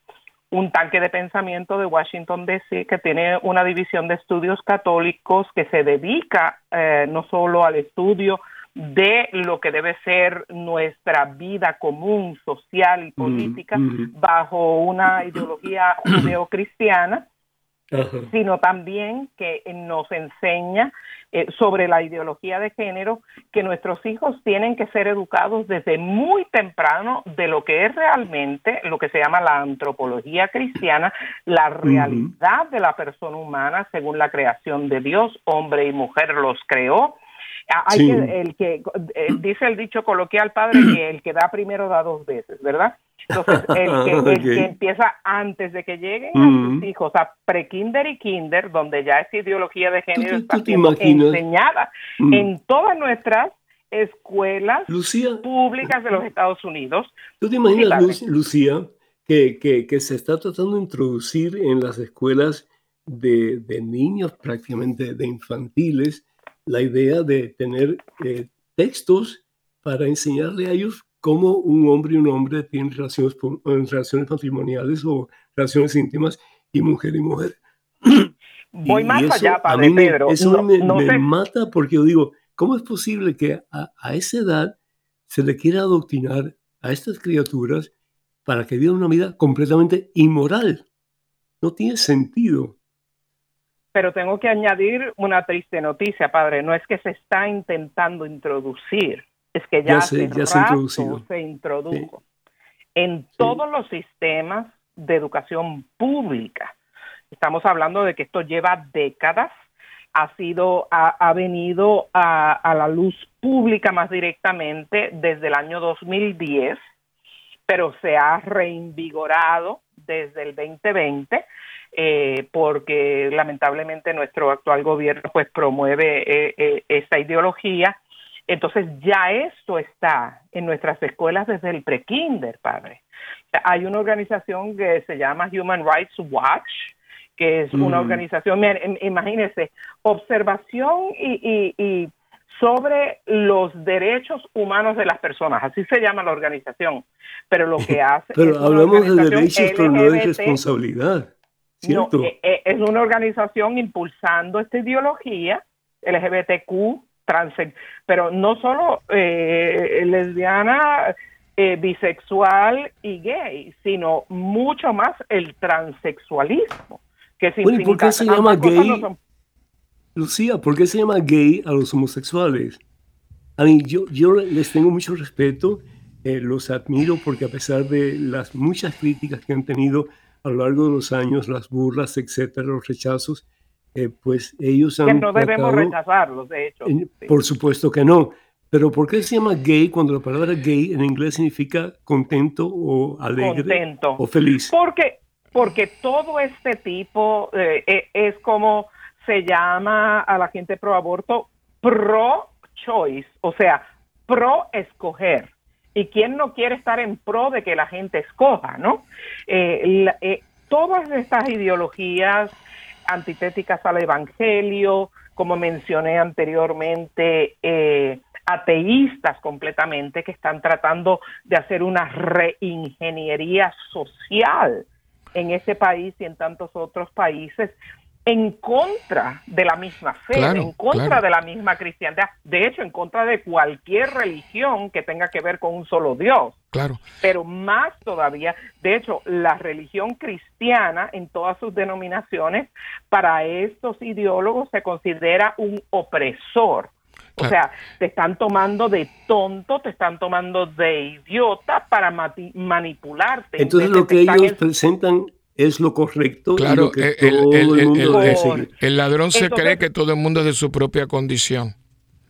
tanque de pensamiento de Washington, D.C., que tiene una división de estudios católicos que se dedica eh, no solo al estudio de lo que debe ser nuestra vida común, social y política bajo una ideología judeocristiana, sino también que nos enseña eh, sobre la ideología de género, que nuestros hijos tienen que ser educados desde muy temprano de lo que es realmente lo que se llama la antropología cristiana, la realidad de la persona humana según la creación de Dios, hombre y mujer los creó, Que, el que eh, dice el dicho coloquial padre que el que da primero da dos veces, ¿verdad? Entonces, el que, empieza antes de que lleguen a sus hijos a prekinder y kinder, donde ya esa ideología de género está siendo enseñada mm. en todas nuestras escuelas públicas de los Estados Unidos. ¿Tú te imaginas, Lucía, que, que, que, se está tratando de introducir en las escuelas de, de niños prácticamente, de infantiles, la idea de tener eh, textos para enseñarle a ellos cómo un hombre y un hombre tienen relaciones, relaciones matrimoniales o relaciones íntimas y mujer y mujer. Voy más allá, Padre Pedro. Eso me, mata porque yo digo, ¿cómo es posible que a, a, esa edad se le quiera adoctrinar a estas criaturas para que vivan una vida completamente inmoral? No tiene sentido. Pero tengo que añadir una triste noticia, padre. No es que se está intentando introducir, es que ya, se, se, introdujo en todos los sistemas de educación pública. Estamos hablando de que esto lleva décadas, ha sido, ha, venido a, a, la luz pública más directamente desde el año 2010, pero se ha reinvigorado desde el 2020 eh, porque lamentablemente nuestro actual gobierno pues promueve eh, eh, esta ideología. Entonces ya esto está en nuestras escuelas desde el prekinder, padre. Hay una organización que se llama Human Rights Watch, que es una mm. organización, imagínense, observación y, y, sobre los derechos humanos de las personas, así se llama la organización, pero lo que hace... pero hablamos de derechos, pero no de responsabilidad. Eh, eh, es una organización impulsando esta ideología LGBTQ, trans, pero no solo eh, lesbiana, bisexual y gay, sino mucho más el transexualismo. Que bueno, ¿por qué se llama gay? Lucía, ¿por qué se llama gay a los homosexuales? A mí, yo, yo les tengo mucho respeto, los admiro porque a pesar de las muchas críticas que han tenido, a lo largo de los años, las burlas, etcétera, los rechazos, eh, pues ellos han. Que no debemos rechazarlos, de hecho. Por supuesto que no, Pero ¿por qué se llama gay cuando la palabra gay en inglés significa contento o alegre Contento. o feliz? Porque, porque todo este tipo eh, eh, es como se llama a la gente pro aborto pro choice, o sea, pro escoger. ¿Y quién no quiere estar en pro de que la gente escoja, no? Eh, eh, todas estas ideologías antitéticas al Evangelio, como mencioné anteriormente, eh, ateístas completamente que están tratando de hacer una reingeniería social en ese país y en tantos otros países en contra de la misma fe, Claro, en contra claro. de la misma cristiandad, de hecho en contra de cualquier religión que tenga que ver con un solo Dios Claro. pero más todavía, de hecho, la religión cristiana en todas sus denominaciones, para estos ideólogos se considera un opresor. O Claro. sea, te están tomando de tonto, te están tomando de idiota para manipularte. En Entonces lo que ellos en- presentan es lo correcto y Claro, lo que el, todo el, el- mundo el- debe el- seguir. el ladrón se Entonces- cree que todo el mundo es de su propia condición.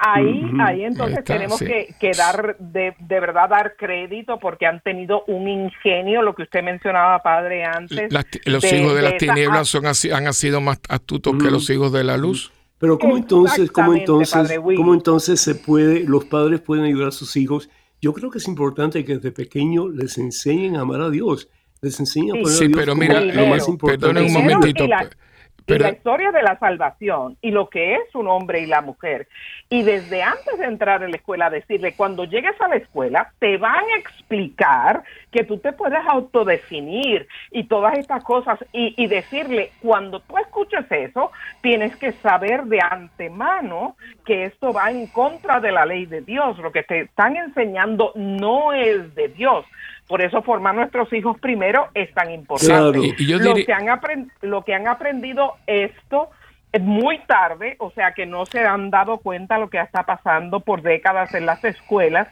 Ahí, ahí entonces Ahí está, tenemos sí. que, que dar, de, de verdad dar crédito porque han tenido un ingenio, lo que usted mencionaba, padre, antes. Las los de- hijos de las esa tinieblas son así, han sido más astutos que los hijos de la luz. Pero ¿cómo entonces, cómo entonces, cómo entonces se puede, los padres pueden ayudar a sus hijos? Yo creo que es importante que desde pequeño les enseñen a amar a Dios, les enseñen a Sí. poner Sí, a Dios pero como mira, lo más importante. un momentito. y la- y pero- la historia de la salvación y lo que es un hombre y la mujer. Y desde antes de entrar en la escuela, decirle, cuando llegues a la escuela, te van a explicar que tú te puedes autodefinir y todas estas cosas. Y, y decirle, cuando tú escuches eso, tienes que saber de antemano que esto va en contra de la ley de Dios. Lo que te están enseñando no es de Dios. Por eso formar nuestros hijos primero es tan importante Claro. y, y yo lo, diría, que han aprend- lo que han aprendido esto es muy tarde, o sea que no se han dado cuenta lo que está pasando por décadas en las escuelas,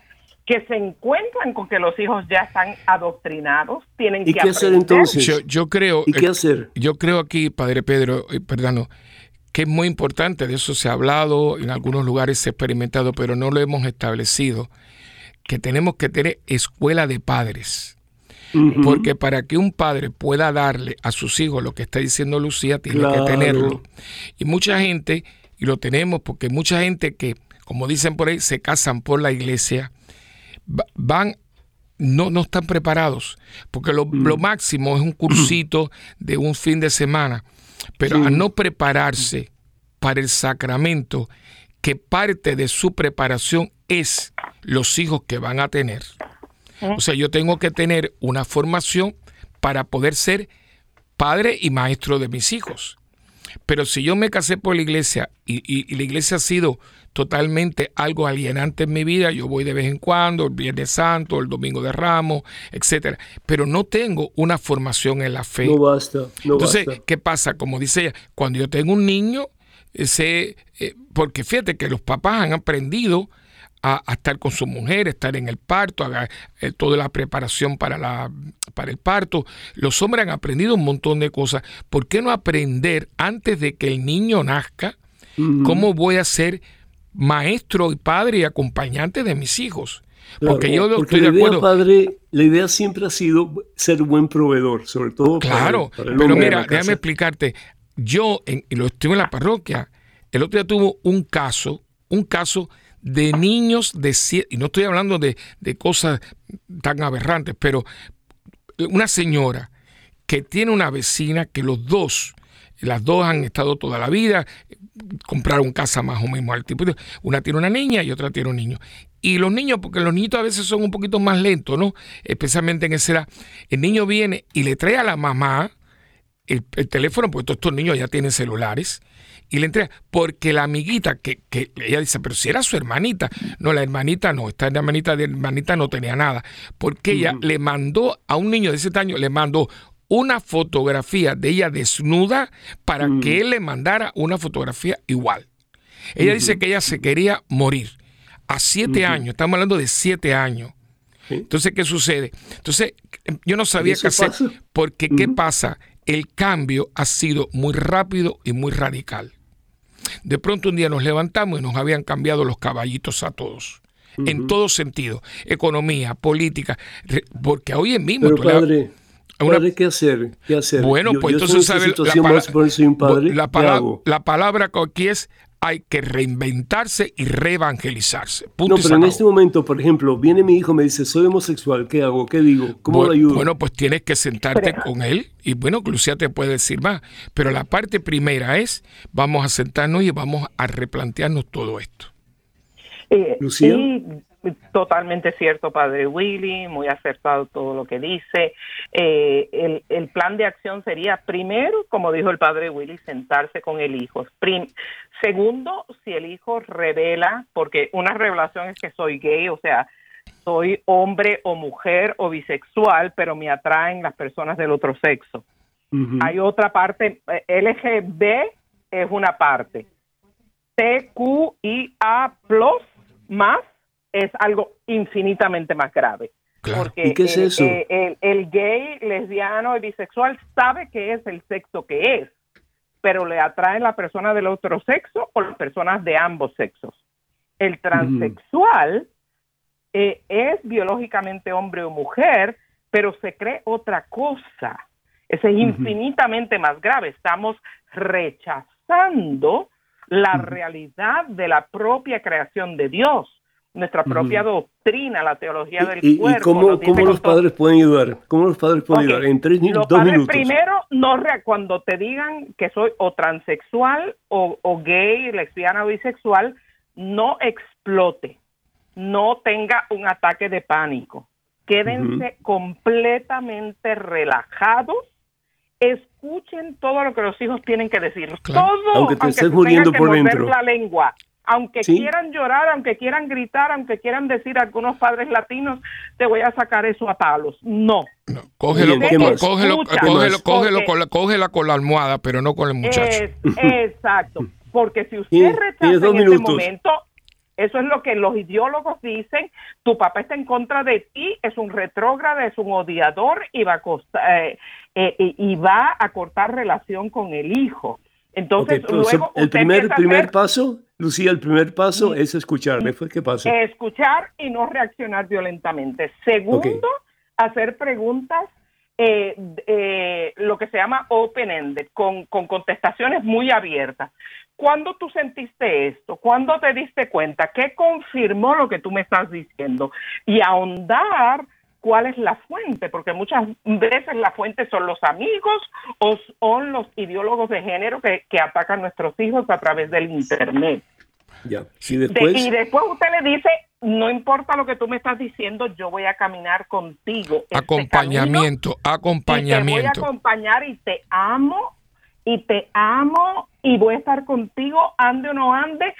que se encuentran con que los hijos ya están adoctrinados, tienen ¿Y que qué hacer entonces? yo, yo creo, ¿Y qué eh, hacer? yo creo aquí, Padre Pedro, eh, perdón, que es muy importante, de eso se ha hablado, en algunos lugares se ha experimentado, pero no lo hemos establecido, que tenemos que tener escuela de padres. Porque para que un padre pueda darle a sus hijos lo que está diciendo Lucía, tiene Claro. que tenerlo. Y mucha gente, y lo tenemos porque mucha gente que, como dicen por ahí, se casan por la iglesia, va- van, no, no están preparados. Porque lo, Mm. lo máximo es un cursito de un fin de semana. Pero Sí. al no prepararse para el sacramento, que parte de su preparación es los hijos que van a tener. O sea, yo tengo que tener una formación para poder ser padre y maestro de mis hijos. Pero si yo me casé por la iglesia y, y- y la iglesia ha sido totalmente algo alienante en mi vida, yo voy de vez en cuando, el Viernes Santo, el Domingo de Ramos, etcétera, pero no tengo una formación en la fe. No basta, no Entonces, basta. ¿qué pasa? Como dice ella, cuando yo tengo un niño, ese, eh, porque fíjate que los papás han aprendido a, a estar con su mujer, estar en el parto, haga, eh, toda la preparación para, la, para el parto. Los hombres han aprendido un montón de cosas. ¿Por qué no aprender antes de que el niño nazca cómo voy a ser maestro y padre y acompañante de mis hijos? Claro, Porque yo porque estoy la de idea, acuerdo. padre, la idea siempre ha sido ser buen proveedor, sobre todo para- Claro, para pero de mira, déjame explicarte. Yo en, y lo estuve en la parroquia. El otro día tuvo un caso, un caso de niños de siete, y no estoy hablando de, de cosas tan aberrantes, pero una señora que tiene una vecina que los dos, las dos han estado toda la vida, compraron casa más o menos al tipo. Una tiene una niña y otra tiene un niño. Y los niños, porque los niñitos a veces son un poquito más lentos, ¿no? Especialmente en esa edad. El niño viene y le trae a la mamá el, el teléfono, porque todos estos niños ya tienen celulares, y le entrega, porque la amiguita, que, que ella dice, pero si era su hermanita, no, la hermanita no, esta hermanita de hermanita no tenía nada, porque ella le mandó a un niño de ese año, le mandó una fotografía de ella desnuda para que él le mandara una fotografía igual. Ella dice que ella se quería morir. A siete años, estamos hablando de siete años. Sí. Entonces, ¿qué sucede? Entonces, yo no sabía qué hacer. pasa? Porque, ¿qué pasa? El cambio ha sido muy rápido y muy radical. De pronto un día nos levantamos y nos habían cambiado los caballitos a todos. en todo sentido, economía, política, porque hoy en mismo... Pero padre, padre, ¿qué hacer? ¿Qué hacer? Bueno, pues entonces sabe la, palabra, la palabra aquí es hay que reinventarse y reevangelizarse. no, pero en este momento, por ejemplo, viene mi hijo y me dice, soy homosexual, ¿qué hago? ¿Qué digo? ¿Cómo bueno, lo ayudo? Bueno, pues tienes que sentarte con él y bueno, Lucía te puede decir más, pero la parte primera es, vamos a sentarnos y vamos a replantearnos todo esto. Eh, Lucía. Totalmente cierto, padre Willy, muy acertado todo lo que dice. Eh, el, plan de acción sería, primero, como dijo el padre Willy, sentarse con el hijo. segundo, si el hijo revela, porque una revelación es que soy gay, o sea, soy hombre o mujer o bisexual, pero me atraen las personas del otro sexo. Hay otra parte, eh, LGB es una parte. TQIA plus más es algo infinitamente más grave. Porque ¿Y qué es eso? El, gay, lesbiano y bisexual sabe que es el sexo que es, pero le atraen la persona del otro sexo o las personas de ambos sexos. El transexual eh, es biológicamente hombre o mujer, pero se cree otra cosa. Ese es infinitamente más grave. Estamos rechazando la realidad de la propia creación de Dios nuestra propia doctrina, la teología del cuerpo. ¿Y cómo, cómo los padres pueden ayudar? ¿Cómo los padres pueden ayudar? En tres los dos minutos. Primero, no cuando te digan que soy o transexual o, gay, lesbiana o bisexual, no explote, no tenga un ataque de pánico. Quédense completamente relajados escuchen todo lo que los hijos tienen que decir. Todo, aunque te estés muriendo por dentro. la lengua, aunque quieran llorar, aunque quieran gritar, aunque quieran decir algunos padres latinos, te voy a sacar eso a palos. No. cógelo, cógelo, cógelo, cógelo, con la, cógela con la almohada, pero no con el muchacho. exacto. Porque si usted rechaza en ese momento, eso es lo que los ideólogos dicen, tu papá está en contra de ti, es un retrógrado, es un odiador y va a, eh, eh, y va a cortar relación con el hijo. Entonces, luego el primer, primer paso, Lucía, el primer paso es escuchar. Después, ¿qué pasa? Escuchar y no reaccionar violentamente. Segundo, hacer preguntas, eh, eh, lo que se llama open-ended, con, con contestaciones muy abiertas. ¿Cuándo tú sentiste esto? ¿Cuándo te diste cuenta? ¿Qué confirmó lo que tú me estás diciendo? Y ahondar cuál es la fuente, porque muchas veces la fuente son los amigos o son los ideólogos de género que, atacan a nuestros hijos a través del Internet. Ya. Y, después... y después usted le dice, no importa lo que tú me estás diciendo, yo voy a caminar contigo. Este acompañamiento, acompañamiento. te voy a acompañar y te amo, y te amo, y voy a estar contigo, ande o no ande,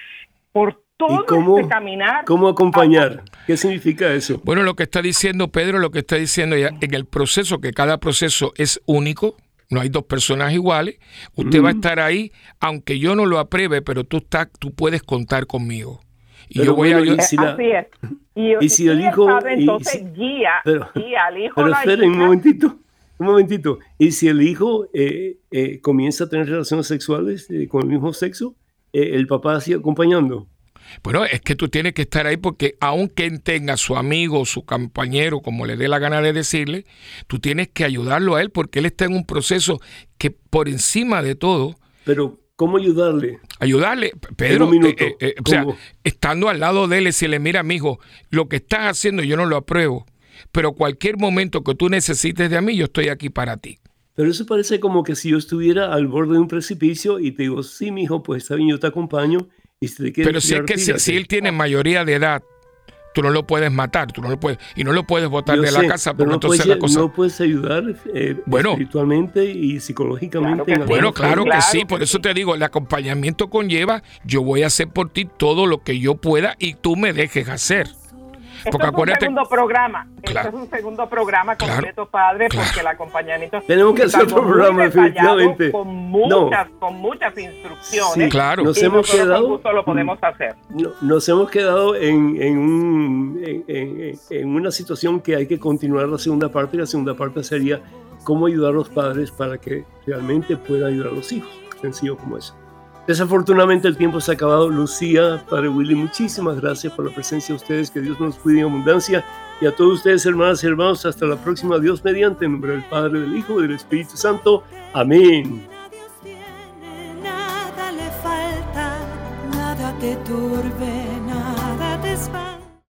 por todo cómo, este caminar. ¿Cómo acompañar? ¿Qué significa eso? Bueno, lo que está diciendo Pedro, lo que está diciendo ya, en el proceso, que cada proceso es único, no hay dos personas iguales, usted va a estar ahí, aunque yo no lo apruebe, pero tú, estás, tú puedes contar conmigo. Y yo voy a... Y si Así es. Y, si el hijo... entonces guía, guía al hijo Pero esperen un momentito. Un momentito. ¿Y si el hijo eh, eh, comienza a tener relaciones sexuales eh, con el mismo sexo, el papá sigue acompañando? Bueno, es que tú tienes que estar ahí porque aunque tenga su amigo, su compañero, como le dé la gana de decirle, tú tienes que ayudarlo a él porque él está en un proceso que por encima de todo... Pero, ¿cómo ayudarle? Ayudarle, Pedro, eh, eh, eh, o sea, estando al lado de él, si le mira, amigo, lo que estás haciendo yo no lo apruebo, pero cualquier momento que tú necesites de mí, yo estoy aquí para ti. Pero eso parece como que si yo estuviera al borde de un precipicio y te digo, sí, mi hijo, pues está bien, yo te acompaño, pero si es que si, él tiene mayoría de edad, tú no lo puedes matar, tú no lo puedes y no lo puedes botar de la casa porque no entonces puedes, la cosa no puedes ayudar eh, espiritualmente y psicológicamente. bueno, claro que sí, por eso te digo, el acompañamiento conlleva, yo voy a hacer por ti todo lo que yo pueda y tú me dejes hacer. Esto es un segundo programa. Esto es un segundo programa completo, padre, porque el acompañamiento. Tenemos que hacer otro programa, definitivamente. Con muchas, con muchas instrucciones. claro. Nos hemos quedado. lo podemos hacer. nos hemos quedado en, en, un, en, en una situación que hay que continuar la segunda parte. Y la segunda parte sería cómo ayudar a los padres para que realmente puedan ayudar a los hijos. Sencillo como eso. Desafortunadamente el tiempo se ha acabado. Lucía, Padre Willy, muchísimas gracias por la presencia de ustedes. Que Dios nos cuide en abundancia. Y a todos ustedes, hermanas y hermanos, hasta la próxima. Dios mediante, en nombre del Padre, del Hijo y del Espíritu Santo. Amén. Nada le falta, nada te turbe.